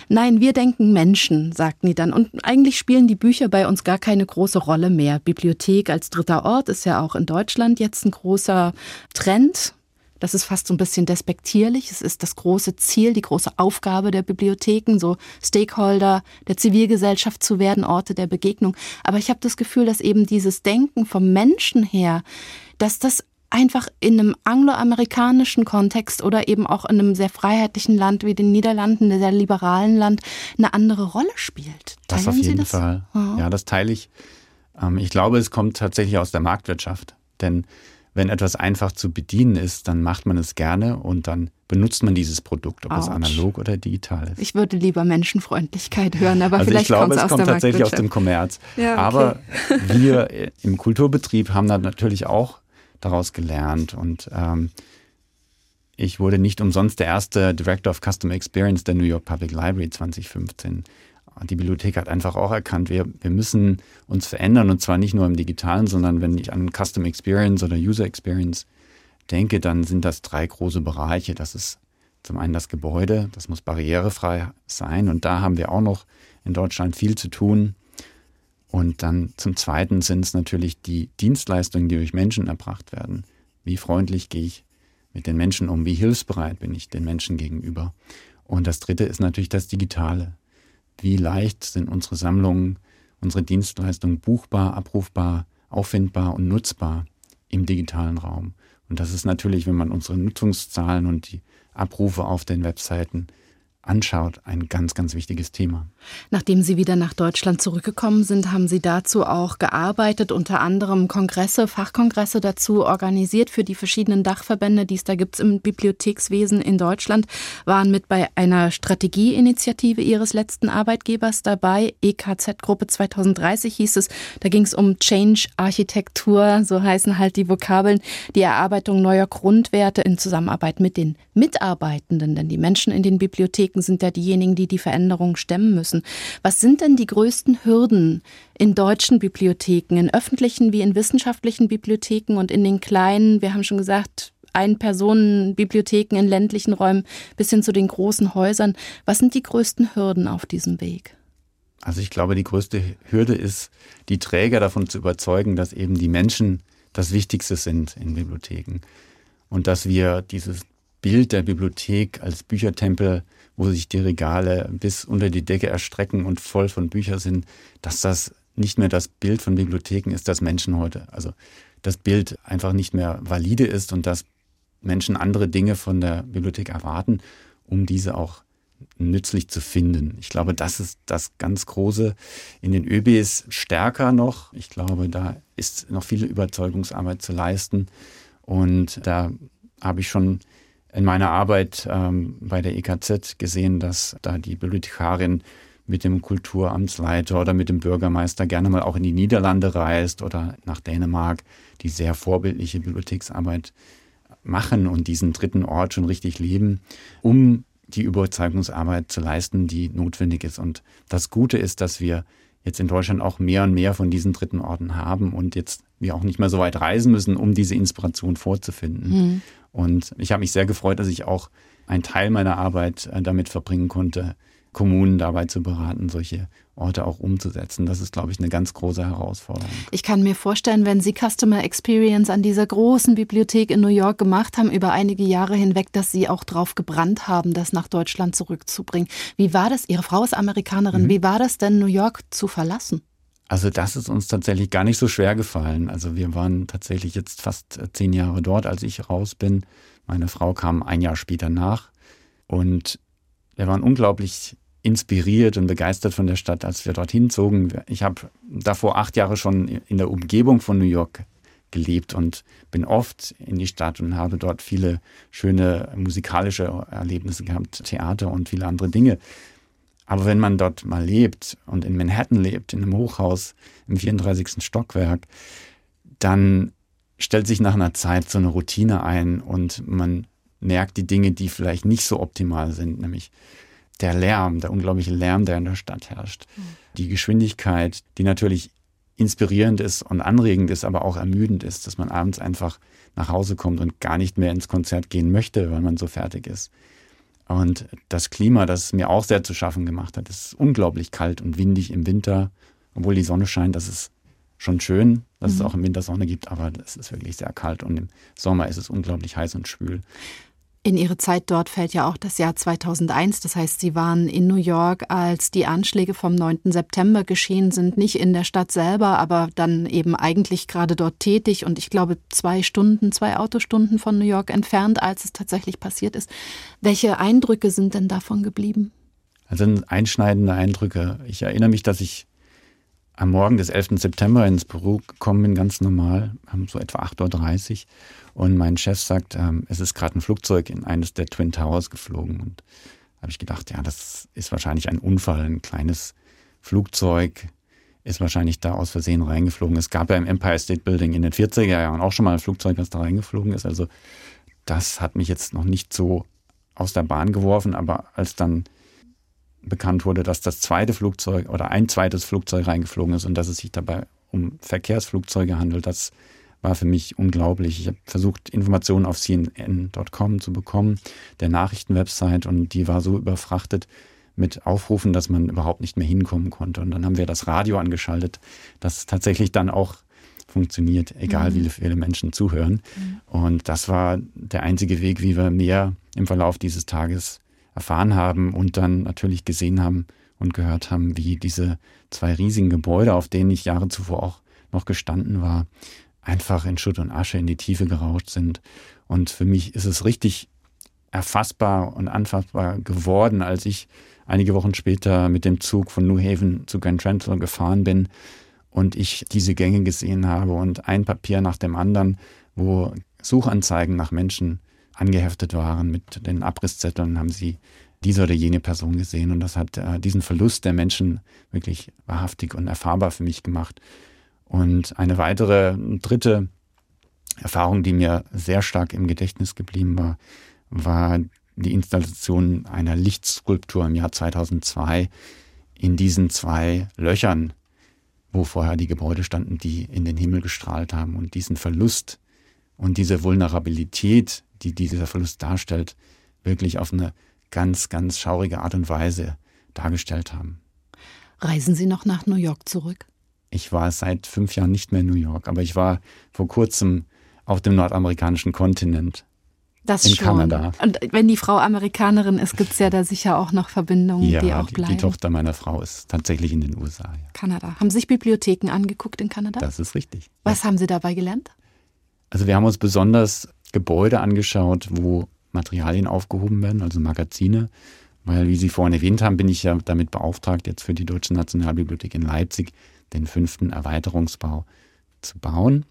Nein, wir denken Menschen, sagten die dann. Und eigentlich spielen die Bücher bei uns gar keine große Rolle mehr. Bibliothek als dritter Ort ist ja auch in Deutschland jetzt ein großer Trend. Das ist fast so ein bisschen despektierlich. Es ist das große Ziel, die große Aufgabe der Bibliotheken, so Stakeholder der Zivilgesellschaft zu werden, Orte der Begegnung. Aber ich habe das Gefühl, dass eben dieses Denken vom Menschen her, dass das einfach in einem angloamerikanischen Kontext oder eben auch in einem sehr freiheitlichen Land wie den Niederlanden, sehr liberalen Land, eine andere Rolle spielt. Teilen das auf jeden das? Fall. Oh. Ja, das teile ich. Ähm, ich glaube, es kommt tatsächlich aus der Marktwirtschaft. Denn wenn etwas einfach zu bedienen ist, dann macht man es gerne und dann benutzt man dieses Produkt, ob Ouch. es analog oder digital ist. Ich würde lieber Menschenfreundlichkeit hören, aber also vielleicht ich glaube, es kommt tatsächlich aus dem Kommerz. Ja, okay. Aber wir im Kulturbetrieb haben da natürlich auch daraus gelernt und ähm, ich wurde nicht umsonst der erste Director of Customer Experience der New York Public Library 2015. Die Bibliothek hat einfach auch erkannt, wir, wir müssen uns verändern und zwar nicht nur im Digitalen, sondern wenn ich an Custom Experience oder User Experience denke, dann sind das drei große Bereiche. Das ist zum einen das Gebäude, das muss barrierefrei sein und da haben wir auch noch in Deutschland viel zu tun. Und dann zum Zweiten sind es natürlich die Dienstleistungen, die durch Menschen erbracht werden. Wie freundlich gehe ich mit den Menschen um? Wie hilfsbereit bin ich den Menschen gegenüber? Und das Dritte ist natürlich das Digitale. Wie leicht sind unsere Sammlungen, unsere Dienstleistungen buchbar, abrufbar, auffindbar und nutzbar im digitalen Raum? Und das ist natürlich, wenn man unsere Nutzungszahlen und die Abrufe auf den Webseiten anschaut, ein ganz, ganz wichtiges Thema. Nachdem Sie wieder nach Deutschland zurückgekommen sind, haben Sie dazu auch gearbeitet, unter anderem Kongresse, Fachkongresse dazu organisiert für die verschiedenen Dachverbände, die es da gibt im Bibliothekswesen in Deutschland, waren mit bei einer Strategieinitiative Ihres letzten Arbeitgebers dabei, EKZ-Gruppe 2030 hieß es. Da ging es um Change-Architektur, so heißen halt die Vokabeln, die Erarbeitung neuer Grundwerte in Zusammenarbeit mit den Mitarbeitenden, denn die Menschen in den Bibliotheken sind ja diejenigen, die die Veränderung stemmen müssen. Was sind denn die größten Hürden in deutschen Bibliotheken, in öffentlichen wie in wissenschaftlichen Bibliotheken und in den kleinen, wir haben schon gesagt, Ein-Personen-Bibliotheken in ländlichen Räumen bis hin zu den großen Häusern. Was sind die größten Hürden auf diesem Weg? Also ich glaube, die größte Hürde ist, die Träger davon zu überzeugen, dass eben die Menschen das Wichtigste sind in Bibliotheken und dass wir dieses Bild der Bibliothek als Büchertempel wo sich die Regale bis unter die Decke erstrecken und voll von Büchern sind, dass das nicht mehr das Bild von Bibliotheken ist, das Menschen heute, also das Bild einfach nicht mehr valide ist und dass Menschen andere Dinge von der Bibliothek erwarten, um diese auch nützlich zu finden. Ich glaube, das ist das ganz Große. In den ÖBs stärker noch. Ich glaube, da ist noch viel Überzeugungsarbeit zu leisten. Und da habe ich schon in meiner Arbeit ähm, bei der EKZ gesehen, dass da die Bibliothekarin mit dem Kulturamtsleiter oder mit dem Bürgermeister gerne mal auch in die Niederlande reist oder nach Dänemark, die sehr vorbildliche Bibliotheksarbeit machen und diesen dritten Ort schon richtig leben, um die Überzeugungsarbeit zu leisten, die notwendig ist. Und das Gute ist, dass wir jetzt in Deutschland auch mehr und mehr von diesen dritten Orten haben und jetzt wir auch nicht mehr so weit reisen müssen, um diese Inspiration vorzufinden. Mhm. Und ich habe mich sehr gefreut, dass ich auch einen Teil meiner Arbeit äh, damit verbringen konnte, Kommunen dabei zu beraten, solche Orte auch umzusetzen. Das ist, glaube ich, eine ganz große Herausforderung. Ich kann mir vorstellen, wenn Sie Customer Experience an dieser großen Bibliothek in New York gemacht haben, über einige Jahre hinweg, dass Sie auch drauf gebrannt haben, das nach Deutschland zurückzubringen. Wie war das? Ihre Frau ist Amerikanerin. Mhm. Wie war das denn, New York zu verlassen? Also das ist uns tatsächlich gar nicht so schwer gefallen. Also wir waren tatsächlich jetzt fast zehn Jahre dort, als ich raus bin. Meine Frau kam ein Jahr später nach. Und wir waren unglaublich inspiriert und begeistert von der Stadt, als wir dorthin zogen. Ich habe davor acht Jahre schon in der Umgebung von New York gelebt und bin oft in die Stadt und habe dort viele schöne musikalische Erlebnisse gehabt, Theater und viele andere Dinge. Aber wenn man dort mal lebt und in Manhattan lebt, in einem Hochhaus im 34. Stockwerk, dann stellt sich nach einer Zeit so eine Routine ein und man merkt die Dinge, die vielleicht nicht so optimal sind, nämlich der Lärm, der unglaubliche Lärm, der in der Stadt herrscht. Mhm. Die Geschwindigkeit, die natürlich inspirierend ist und anregend ist, aber auch ermüdend ist, dass man abends einfach nach Hause kommt und gar nicht mehr ins Konzert gehen möchte, weil man so fertig ist. Und das Klima, das mir auch sehr zu schaffen gemacht hat, ist unglaublich kalt und windig im Winter, obwohl die Sonne scheint, das ist schon schön, dass mhm. es auch im Winter Sonne gibt, aber es ist wirklich sehr kalt und im Sommer ist es unglaublich heiß und schwül. In Ihre Zeit dort fällt ja auch das Jahr 2001. Das heißt, Sie waren in New York, als die Anschläge vom 9. September geschehen sind, nicht in der Stadt selber, aber dann eben eigentlich gerade dort tätig und ich glaube zwei Stunden, zwei Autostunden von New York entfernt, als es tatsächlich passiert ist. Welche Eindrücke sind denn davon geblieben? Also einschneidende Eindrücke. Ich erinnere mich, dass ich am Morgen des 11. September ins Büro gekommen bin, ganz normal, so etwa 8.30 Uhr. Und mein Chef sagt, ähm, es ist gerade ein Flugzeug in eines der Twin Towers geflogen. Und habe ich gedacht, ja, das ist wahrscheinlich ein Unfall. Ein kleines Flugzeug ist wahrscheinlich da aus Versehen reingeflogen. Es gab ja im Empire State Building in den 40er Jahren auch schon mal ein Flugzeug, das da reingeflogen ist. Also das hat mich jetzt noch nicht so aus der Bahn geworfen. Aber als dann bekannt wurde, dass das zweite Flugzeug oder ein zweites Flugzeug reingeflogen ist und dass es sich dabei um Verkehrsflugzeuge handelt, das war für mich unglaublich. Ich habe versucht, Informationen auf cnn.com zu bekommen, der Nachrichtenwebsite, und die war so überfrachtet mit Aufrufen, dass man überhaupt nicht mehr hinkommen konnte. Und dann haben wir das Radio angeschaltet, das tatsächlich dann auch funktioniert, egal mhm. wie viele Menschen zuhören. Mhm. Und das war der einzige Weg, wie wir mehr im Verlauf dieses Tages erfahren haben und dann natürlich gesehen haben und gehört haben, wie diese zwei riesigen Gebäude, auf denen ich Jahre zuvor auch noch gestanden war, einfach in Schutt und Asche in die Tiefe gerauscht sind. Und für mich ist es richtig erfassbar und anfassbar geworden, als ich einige Wochen später mit dem Zug von New Haven zu Grand Central gefahren bin und ich diese Gänge gesehen habe und ein Papier nach dem anderen, wo Suchanzeigen nach Menschen angeheftet waren mit den Abrisszetteln, haben sie diese oder jene Person gesehen und das hat äh, diesen Verlust der Menschen wirklich wahrhaftig und erfahrbar für mich gemacht. Und eine weitere, dritte Erfahrung, die mir sehr stark im Gedächtnis geblieben war, war die Installation einer Lichtskulptur im Jahr 2002 in diesen zwei Löchern, wo vorher die Gebäude standen, die in den Himmel gestrahlt haben und diesen Verlust und diese Vulnerabilität, die dieser Verlust darstellt, wirklich auf eine ganz, ganz schaurige Art und Weise dargestellt haben. Reisen Sie noch nach New York zurück? Ich war seit fünf Jahren nicht mehr in New York, aber ich war vor kurzem auf dem nordamerikanischen Kontinent. Das in schon. Kanada. Und wenn die Frau Amerikanerin ist, gibt es ja da sicher auch noch Verbindungen, ja, die auch bleiben. Die, die Tochter meiner Frau ist tatsächlich in den USA. Ja. Kanada. Haben Sie sich Bibliotheken angeguckt in Kanada? Das ist richtig. Was ja. haben Sie dabei gelernt? Also wir haben uns besonders Gebäude angeschaut, wo Materialien aufgehoben werden, also Magazine. Weil, wie Sie vorhin erwähnt haben, bin ich ja damit beauftragt, jetzt für die Deutsche Nationalbibliothek in Leipzig den fünften Erweiterungsbau zu bauen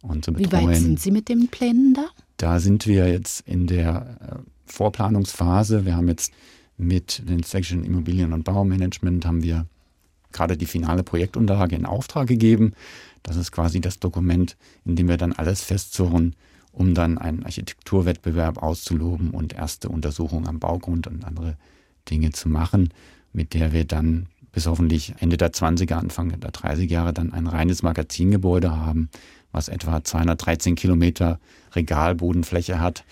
und zu betreuen. Wie weit sind Sie mit den Plänen da? Da sind wir jetzt in der äh, Vorplanungsphase. Wir haben jetzt mit den Section Immobilien- und Baumanagement haben wir gerade die finale Projektunterlage in Auftrag gegeben. Das ist quasi das Dokument, in dem wir dann alles festzurren, um dann einen Architekturwettbewerb auszuloben und erste Untersuchungen am Baugrund und andere Dinge zu machen. mit der wir dann bis hoffentlich Ende der 20er, Anfang der 30er Jahre dann ein reines Magazingebäude haben, was etwa 213 Kilometer Regalbodenfläche hat,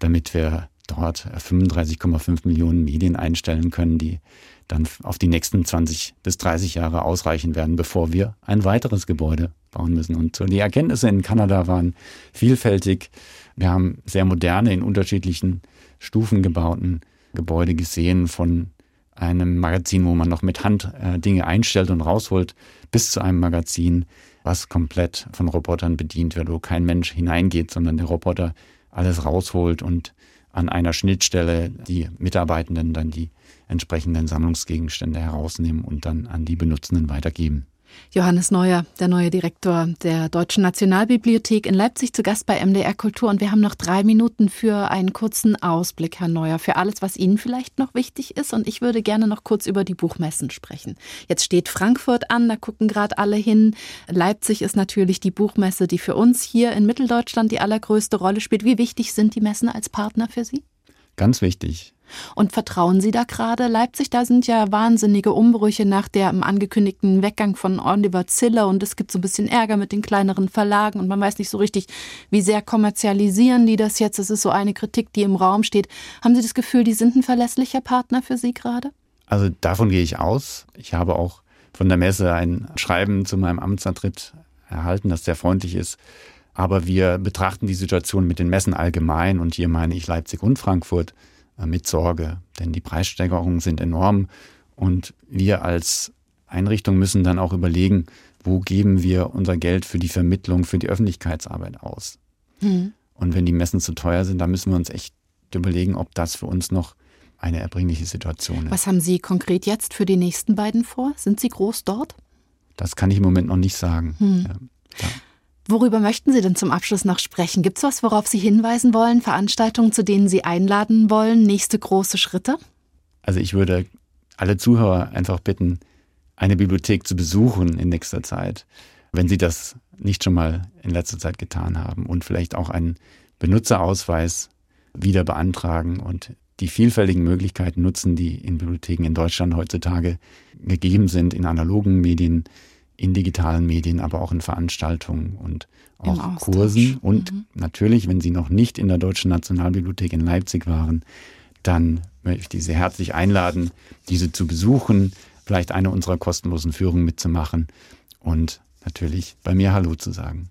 damit wir dort 35,5 Millionen Medien einstellen können, die dann auf die nächsten 20 bis 30 Jahre ausreichen werden, bevor wir ein weiteres Gebäude bauen müssen. Und so die Erkenntnisse in Kanada waren vielfältig. Wir haben sehr moderne, in unterschiedlichen Stufen gebauten Gebäude gesehen, von einem Magazin, wo man noch mit Hand äh, Dinge einstellt und rausholt, bis zu einem Magazin, was komplett von Robotern bedient wird, wo kein Mensch hineingeht, sondern der Roboter alles rausholt und an einer Schnittstelle die Mitarbeitenden dann die entsprechenden Sammlungsgegenstände herausnehmen und dann an die Benutzenden weitergeben. Johannes Neuer, der neue Direktor der Deutschen Nationalbibliothek in Leipzig, zu Gast bei MDR Kultur. Und wir haben noch drei Minuten für einen kurzen Ausblick, Herr Neuer, für alles, was Ihnen vielleicht noch wichtig ist. Und ich würde gerne noch kurz über die Buchmessen sprechen. Jetzt steht Frankfurt an, da gucken gerade alle hin. Leipzig ist natürlich die Buchmesse, die für uns hier in Mitteldeutschland die allergrößte Rolle spielt. Wie wichtig sind die Messen als Partner für Sie? Ganz wichtig. Und vertrauen Sie da gerade Leipzig? Da sind ja wahnsinnige Umbrüche nach dem angekündigten Weggang von Oliver Ziller und es gibt so ein bisschen Ärger mit den kleineren Verlagen und man weiß nicht so richtig, wie sehr kommerzialisieren die das jetzt. Das ist so eine Kritik, die im Raum steht. Haben Sie das Gefühl, die sind ein verlässlicher Partner für Sie gerade? Also davon gehe ich aus. Ich habe auch von der Messe ein Schreiben zu meinem Amtsantritt erhalten, das sehr freundlich ist. Aber wir betrachten die Situation mit den Messen allgemein und hier meine ich Leipzig und Frankfurt mit Sorge, denn die Preissteigerungen sind enorm und wir als Einrichtung müssen dann auch überlegen, wo geben wir unser Geld für die Vermittlung, für die Öffentlichkeitsarbeit aus. Mhm. Und wenn die Messen zu teuer sind, dann müssen wir uns echt überlegen, ob das für uns noch eine erbringliche Situation ist. Was haben Sie konkret jetzt für die nächsten beiden vor? Sind Sie groß dort? Das kann ich im Moment noch nicht sagen. Hm. Ja. Worüber möchten Sie denn zum Abschluss noch sprechen? Gibt es was, worauf Sie hinweisen wollen? Veranstaltungen, zu denen Sie einladen wollen? Nächste große Schritte? Also ich würde alle Zuhörer einfach bitten, eine Bibliothek zu besuchen in nächster Zeit, wenn sie das nicht schon mal in letzter Zeit getan haben und vielleicht auch einen Benutzerausweis wieder beantragen und die vielfältigen Möglichkeiten nutzen, die in Bibliotheken in Deutschland heutzutage gegeben sind, in analogen Medien, in digitalen Medien, aber auch in Veranstaltungen und auch Kursen. Und mhm. natürlich, wenn Sie noch nicht in der Deutschen Nationalbibliothek in Leipzig waren, dann möchte ich Sie herzlich einladen, diese zu besuchen, vielleicht eine unserer kostenlosen Führungen mitzumachen und natürlich bei mir Hallo zu sagen.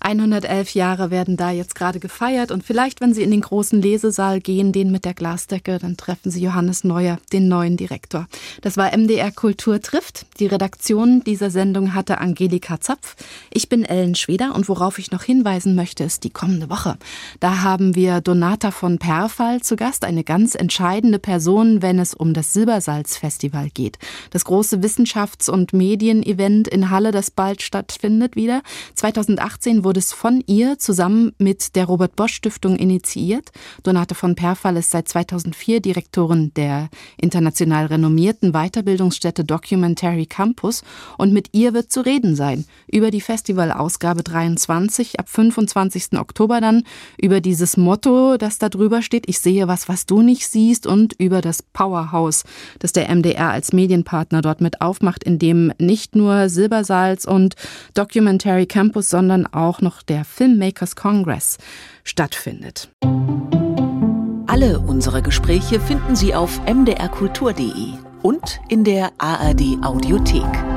111 Jahre werden da jetzt gerade gefeiert und vielleicht, wenn Sie in den großen Lesesaal gehen, den mit der Glasdecke, dann treffen Sie Johannes Neuer, den neuen Direktor. Das war MDR Kultur trifft. Die Redaktion dieser Sendung hatte Angelika Zapf. Ich bin Ellen Schweder und worauf ich noch hinweisen möchte, ist die kommende Woche. Da haben wir Donata von Perfall zu Gast, eine ganz entscheidende Person, wenn es um das Silbersalz-Festival geht. Das große Wissenschafts- und Medienevent in Halle, das bald stattfindet wieder. 2018 wurde wurde es von ihr zusammen mit der Robert Bosch Stiftung initiiert. Donate von Perfall ist seit 2004 Direktorin der international renommierten Weiterbildungsstätte Documentary Campus und mit ihr wird zu reden sein über die Festivalausgabe 23 ab 25. Oktober dann, über dieses Motto, das da drüber steht, ich sehe was, was du nicht siehst und über das Powerhouse, das der MDR als Medienpartner dort mit aufmacht, in dem nicht nur Silbersalz und Documentary Campus, sondern auch noch der Filmmakers Congress stattfindet. Alle unsere Gespräche finden Sie auf mdrkultur.de und in der ARD Audiothek.